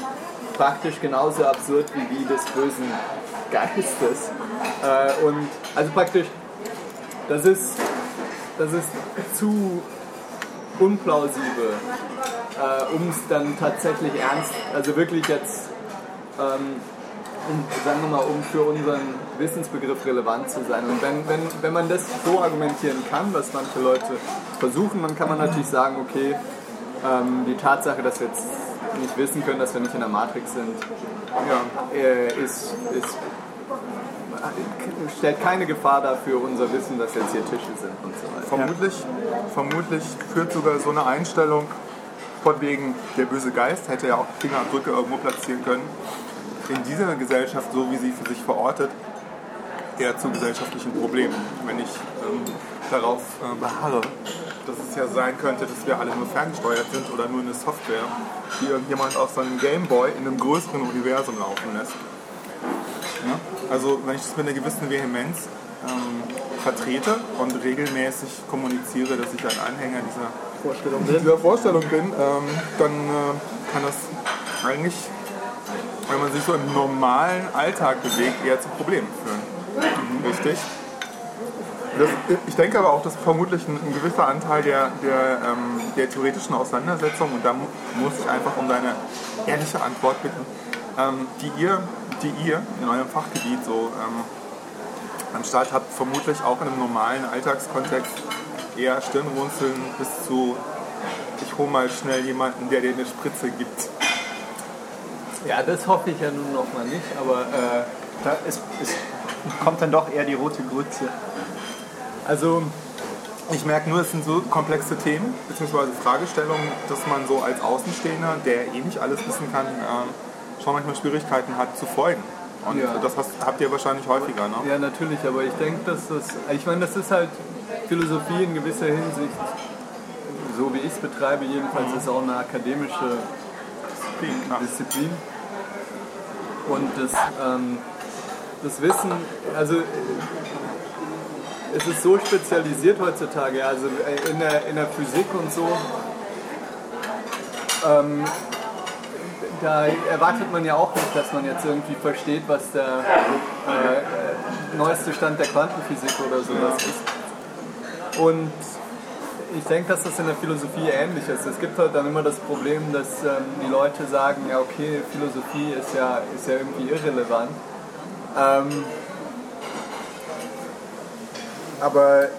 [SPEAKER 5] praktisch genauso absurd wie die des bösen Geistes. Äh, und also praktisch, das ist, das ist zu unplausibel, äh, um es dann tatsächlich ernst, also wirklich jetzt, ähm, um, sagen wir mal, um für unseren Wissensbegriff relevant zu sein. Und wenn, wenn, wenn man das so argumentieren kann, was manche Leute versuchen, dann kann man natürlich sagen, okay, ähm, die Tatsache, dass jetzt nicht wissen können, dass wir nicht in der Matrix sind,
[SPEAKER 1] ja.
[SPEAKER 5] äh, ist, ist, stellt keine Gefahr dafür unser Wissen, dass jetzt hier Tische sind und so weiter.
[SPEAKER 1] Vermutlich, vermutlich führt sogar so eine Einstellung von wegen, der böse Geist hätte ja auch Fingerabdrücke irgendwo platzieren können, in dieser Gesellschaft, so wie sie für sich verortet, eher zu gesellschaftlichen Problemen. Wenn ich ähm, darauf äh, beharre, dass es ja sein könnte, dass wir alle nur ferngesteuert sind oder nur eine Software, die irgendjemand auf seinem Gameboy in einem größeren Universum laufen lässt. Ja? Also wenn ich das mit einer gewissen Vehemenz ähm, vertrete und regelmäßig kommuniziere, dass ich ein Anhänger dieser
[SPEAKER 2] Vorstellung
[SPEAKER 1] dieser Vorstellung bin, ähm, dann äh, kann das eigentlich, wenn man sich so im normalen Alltag bewegt, eher zu Problemen führen. Richtig? Das, ich denke aber auch, dass vermutlich ein, ein gewisser Anteil der, der, ähm, der theoretischen Auseinandersetzung, und da mu muss ich einfach um deine ehrliche Antwort bitten, ähm, die, ihr, die ihr in eurem Fachgebiet so ähm, am habt, vermutlich auch in einem normalen Alltagskontext eher Stirnrunzeln bis zu ich hole mal schnell jemanden, der dir eine Spritze gibt.
[SPEAKER 5] Ja, das hoffe ich ja nun noch mal nicht, aber äh,
[SPEAKER 2] Da ist, ist, kommt dann doch eher die rote Grütze.
[SPEAKER 5] Also
[SPEAKER 1] Ich merke nur, es sind so komplexe Themen bzw. Fragestellungen, dass man so als Außenstehender, der eh nicht alles wissen kann, äh, schon manchmal Schwierigkeiten hat zu folgen. Und
[SPEAKER 5] Ja.
[SPEAKER 1] das hast, habt ihr wahrscheinlich häufiger, ne?
[SPEAKER 5] Ja, natürlich, aber ich denke, dass das, ich meine, das ist halt Philosophie in gewisser Hinsicht, so wie ich es betreibe, jedenfalls ist auch eine akademische
[SPEAKER 1] Ja.
[SPEAKER 5] Disziplin. Und das, ähm, das Wissen, also es ist so spezialisiert heutzutage, also äh, in der, in der Physik und so, ähm, da erwartet man ja auch nicht, dass man jetzt irgendwie versteht, was der äh, neueste Stand der Quantenphysik oder sowas ist. Und ich denke, dass das in der Philosophie ähnlich ist. Es gibt halt dann immer das Problem, dass ähm, die Leute sagen, ja okay, Philosophie ist ja, ist ja irgendwie irrelevant. Ähm, aber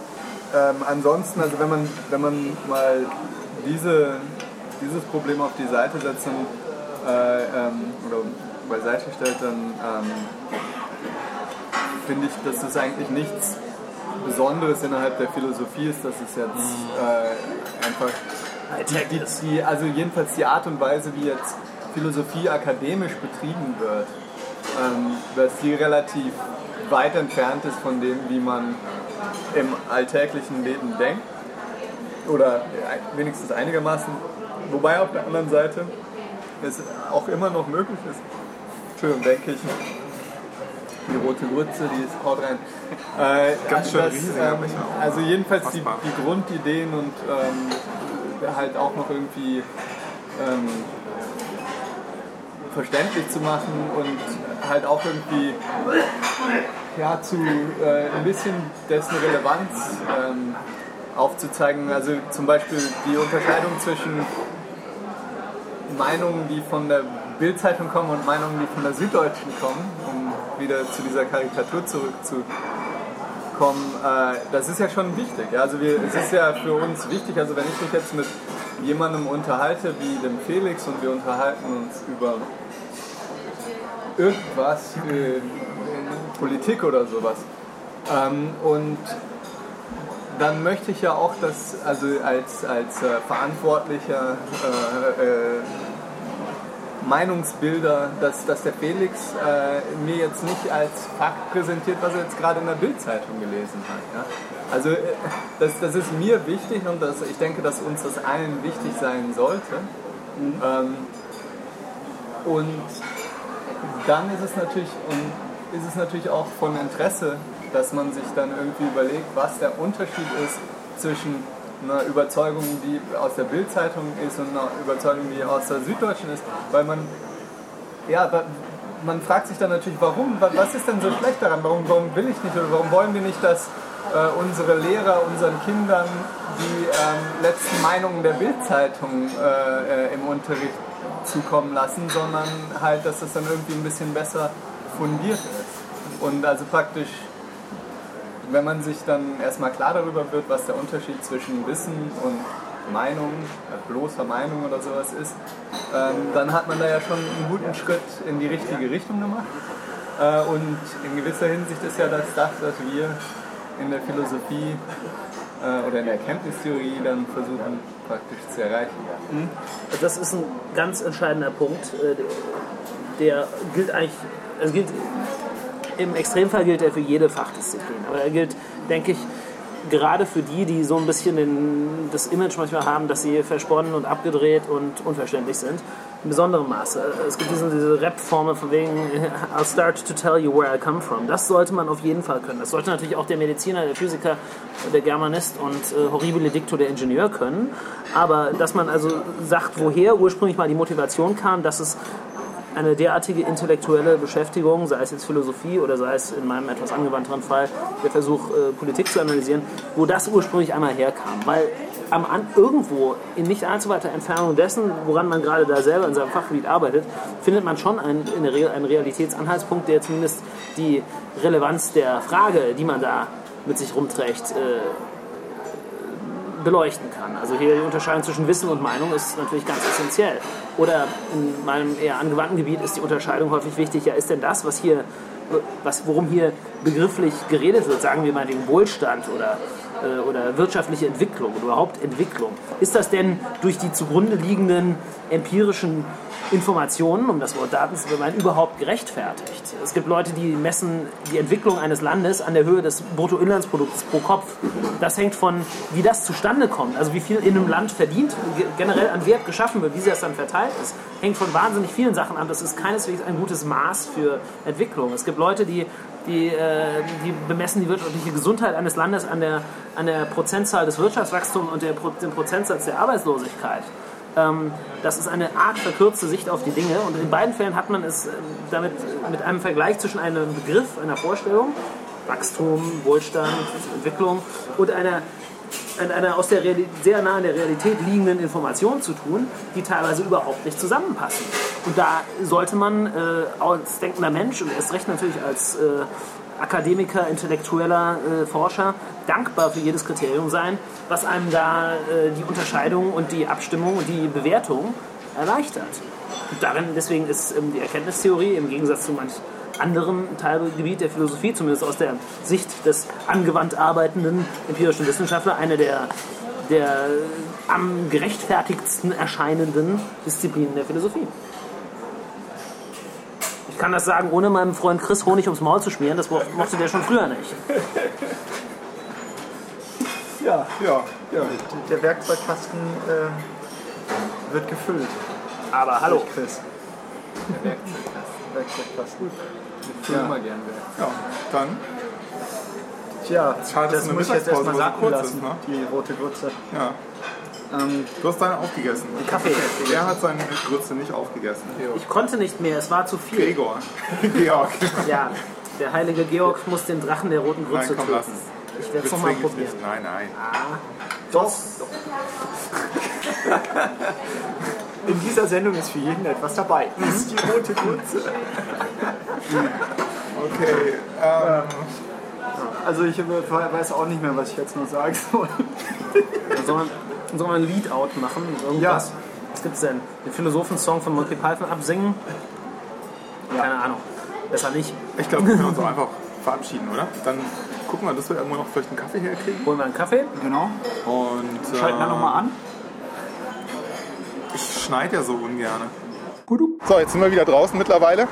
[SPEAKER 5] ähm, ansonsten, also wenn man, wenn man mal diese, dieses Problem auf die Seite setzt und, äh, ähm, oder beiseite stellt, dann ähm, finde ich, dass das eigentlich nichts Besonderes innerhalb der Philosophie ist, dass es jetzt äh, einfach die, die, die, also jedenfalls die Art und Weise, wie jetzt Philosophie akademisch betrieben wird, ähm, dass die relativ weit entfernt ist von dem, wie man im alltäglichen Leben denkt. Oder wenigstens einigermaßen. Wobei auf der anderen Seite es auch immer noch möglich ist. Entschuldigung, denke ich. Die rote Grütze, die ist haut rein. Äh,
[SPEAKER 1] Ganz schön
[SPEAKER 5] dass,
[SPEAKER 1] riesiger
[SPEAKER 5] ähm. Also jedenfalls die, die Grundideen und ähm, halt auch noch irgendwie ähm, verständlich zu machen und halt auch irgendwie ja, zu äh, ein bisschen dessen Relevanz ähm, aufzuzeigen. Also zum Beispiel die Unterscheidung zwischen Meinungen, die von der Bildzeitung kommen und Meinungen, die von der Süddeutschen kommen, um wieder zu dieser Karikatur zurückzukommen, äh, das ist ja schon wichtig. Ja? Also wir, es ist ja für uns wichtig, also wenn ich mich jetzt mit jemandem unterhalte wie dem Felix und wir unterhalten uns über irgendwas, äh, Politik oder sowas. Ähm, und dann möchte ich ja auch, dass also als, als äh, verantwortlicher äh, äh, Meinungsbilder, dass, dass der Felix äh, mir jetzt nicht als Fakt präsentiert, was er jetzt gerade in der Bildzeitung gelesen hat. Ja? Also äh, das, das ist mir wichtig und das, ich denke, dass uns das allen wichtig sein sollte. Ähm, und dann ist es natürlich und ist es natürlich auch von Interesse, dass man sich dann irgendwie überlegt, was der Unterschied ist zwischen einer Überzeugung, die aus der Bildzeitung ist und einer Überzeugung, die aus der Süddeutschen ist, weil man ja, man fragt sich dann natürlich, warum, wa- was ist denn so schlecht daran, warum, warum will ich nicht oder warum wollen wir nicht, dass äh, unsere Lehrer unseren Kindern die ähm, letzten Meinungen der Bildzeitung äh, äh, im Unterricht zukommen lassen, sondern halt, dass das dann irgendwie ein bisschen besser fundiert ist. Und also praktisch, wenn man sich dann erstmal klar darüber wird, was der Unterschied zwischen Wissen und Meinung, äh, bloßer Meinung oder sowas ist, ähm, dann hat man da ja schon einen guten Schritt in die richtige Richtung gemacht. Äh, und in gewisser Hinsicht ist ja das das, was wir in der Philosophie äh, oder in der Erkenntnistheorie dann versuchen praktisch zu erreichen.
[SPEAKER 4] Das ist ein ganz entscheidender Punkt. äh, Der gilt eigentlich, also gilt, im Extremfall gilt er für jede Fachdisziplin. Aber er gilt, denke ich, gerade für die, die so ein bisschen den, das Image manchmal haben, dass sie versponnen und abgedreht und unverständlich sind, in besonderem Maße. Es gibt diese, diese Rap-Formel von wegen I'll start to tell you where I come from. Das sollte man auf jeden Fall können. Das sollte natürlich auch der Mediziner, der Physiker, der Germanist und äh, horribile Dicto der Ingenieur können. Aber dass man also sagt, woher ursprünglich mal die Motivation kam, dass es eine derartige intellektuelle Beschäftigung, sei es jetzt Philosophie oder sei es in meinem etwas angewandteren Fall der Versuch, äh, Politik zu analysieren, wo das ursprünglich einmal herkam. Weil am, an, irgendwo in nicht allzu weiter Entfernung dessen, woran man gerade da selber in seinem Fachgebiet arbeitet, findet man schon einen, in der Re einen Realitätsanhaltspunkt, der zumindest die Relevanz der Frage, die man da mit sich rumträgt, äh, beleuchten kann. Also hier die Unterscheidung zwischen Wissen und Meinung ist natürlich ganz essentiell. Oder in meinem eher angewandten Gebiet ist die Unterscheidung häufig wichtig, ja ist denn das, was hier, was, worum hier begrifflich geredet wird, sagen wir mal den Wohlstand oder, äh, oder wirtschaftliche Entwicklung oder überhaupt Entwicklung, ist das denn durch die zugrunde liegenden empirischen Informationen, um das Wort Daten zu bemeinen, überhaupt gerechtfertigt. Es gibt Leute, die messen die Entwicklung eines Landes an der Höhe des Bruttoinlandsprodukts pro Kopf. Das hängt von, wie das zustande kommt, also wie viel in einem Land verdient, ge- generell an Wert geschaffen wird, wie sehr es dann verteilt ist, hängt von wahnsinnig vielen Sachen an. Das ist keineswegs ein gutes Maß für Entwicklung. Es gibt Leute, die, die, äh, die bemessen die wirtschaftliche Gesundheit eines Landes an der, an der Prozentzahl des Wirtschaftswachstums und der, dem Prozentsatz der Arbeitslosigkeit. Ähm, das ist eine arg verkürzte Sicht auf die Dinge und in beiden Fällen hat man es ähm, damit mit einem Vergleich zwischen einem Begriff, einer Vorstellung, Wachstum, Wohlstand, Entwicklung und einer, an einer aus der Reali- sehr nah an der Realität liegenden Information zu tun, die teilweise überhaupt nicht zusammenpassen. Und da sollte man äh, als denkender Mensch und erst recht natürlich als äh, Akademiker, intellektueller äh, Forscher dankbar für jedes Kriterium sein, was einem da äh, die Unterscheidung und die Abstimmung und die Bewertung erleichtert. Und darin, deswegen ist ähm, die Erkenntnistheorie im Gegensatz zu manch anderem Teilgebiet der Philosophie, zumindest aus der Sicht des angewandt arbeitenden empirischen Wissenschaftler, eine der, der am gerechtfertigtsten erscheinenden Disziplinen der Philosophie. Ich kann das sagen, ohne meinem Freund Chris Honig ums Maul zu schmieren, das mo- mochte der schon früher nicht.
[SPEAKER 2] Ja, ja, ja. Der Werkzeugkasten äh, wird gefüllt.
[SPEAKER 4] Aber hallo.
[SPEAKER 2] Chris.
[SPEAKER 5] Der Werkzeugkasten.
[SPEAKER 2] Werkzeugkasten.
[SPEAKER 5] Ich fühle immer gern Werkzeug.
[SPEAKER 1] Ja, dann
[SPEAKER 2] Tja,
[SPEAKER 1] Schade, dass
[SPEAKER 2] das
[SPEAKER 1] eine
[SPEAKER 2] muss ich jetzt erstmal
[SPEAKER 1] so
[SPEAKER 2] sacken lassen,
[SPEAKER 1] ist, ne?
[SPEAKER 2] die rote Grütze.
[SPEAKER 1] Ja.
[SPEAKER 2] Ähm,
[SPEAKER 1] Du hast deine aufgegessen.
[SPEAKER 4] Kaffee.
[SPEAKER 1] Wer hat seine Grütze nicht aufgegessen?
[SPEAKER 4] Ich konnte nicht mehr, es war zu viel.
[SPEAKER 1] Gregor. Georg.
[SPEAKER 4] Ja, der heilige Georg muss den Drachen der roten
[SPEAKER 1] Nein,
[SPEAKER 4] Grütze
[SPEAKER 1] komm, lass
[SPEAKER 4] töten. Ich werde es nochmal probieren.
[SPEAKER 1] nicht. Nein, nein.
[SPEAKER 2] doch. In dieser Sendung ist für jeden etwas dabei. Das ist die rote Grütze.
[SPEAKER 1] Okay. Ähm,
[SPEAKER 2] Also ich weiß auch nicht mehr, was ich jetzt noch sagen soll.
[SPEAKER 4] Dann soll man, soll man ein Lead-Out machen. Irgendwas. Was gibt's denn? Den Philosophensong von Monty Python absingen? Keine Ahnung. Besser nicht.
[SPEAKER 1] ich glaube, wir können uns auch einfach verabschieden, oder? Dann gucken wir, dass wir irgendwo noch vielleicht einen Kaffee herkriegen.
[SPEAKER 4] Holen wir einen Kaffee.
[SPEAKER 2] Genau.
[SPEAKER 1] Und äh,
[SPEAKER 2] Schalten wir nochmal an.
[SPEAKER 1] Ich schneide ja so ungern. So, jetzt sind wir wieder draußen mittlerweile.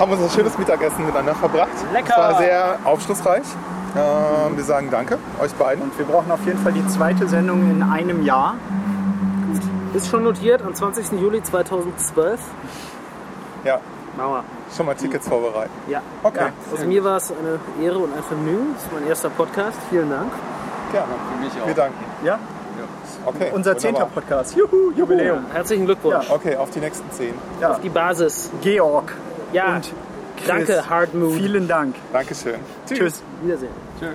[SPEAKER 1] Haben unser schönes Mittagessen miteinander verbracht.
[SPEAKER 4] Lecker!
[SPEAKER 1] Es war sehr aufschlussreich. Ähm, wir sagen Danke euch beiden.
[SPEAKER 2] Und wir brauchen auf jeden Fall die zweite Sendung in einem Jahr.
[SPEAKER 4] Ist schon notiert am 20. Juli 2012.
[SPEAKER 1] Ja,
[SPEAKER 4] Mauer.
[SPEAKER 1] schon mal Tickets vorbereiten.
[SPEAKER 4] Ja.
[SPEAKER 1] Okay.
[SPEAKER 4] Ja. Also mir war es eine Ehre und ein Vergnügen. Das ist mein erster Podcast. Vielen Dank.
[SPEAKER 1] Gerne.
[SPEAKER 5] Für mich
[SPEAKER 1] Wir
[SPEAKER 5] auch.
[SPEAKER 1] danken.
[SPEAKER 2] Ja,
[SPEAKER 1] Okay.
[SPEAKER 2] unser zehnter. Podcast. Juhu, Jubiläum.
[SPEAKER 4] Herzlichen Glückwunsch.
[SPEAKER 1] Okay, auf die nächsten zehn.
[SPEAKER 2] Ja.
[SPEAKER 4] Die Basis.
[SPEAKER 2] Georg.
[SPEAKER 4] Ja.
[SPEAKER 2] Und Chris.
[SPEAKER 4] Danke, Hard Mood.
[SPEAKER 2] Vielen Dank.
[SPEAKER 1] Dankeschön.
[SPEAKER 2] Tschüss.
[SPEAKER 4] Wiedersehen.
[SPEAKER 5] Tschüss.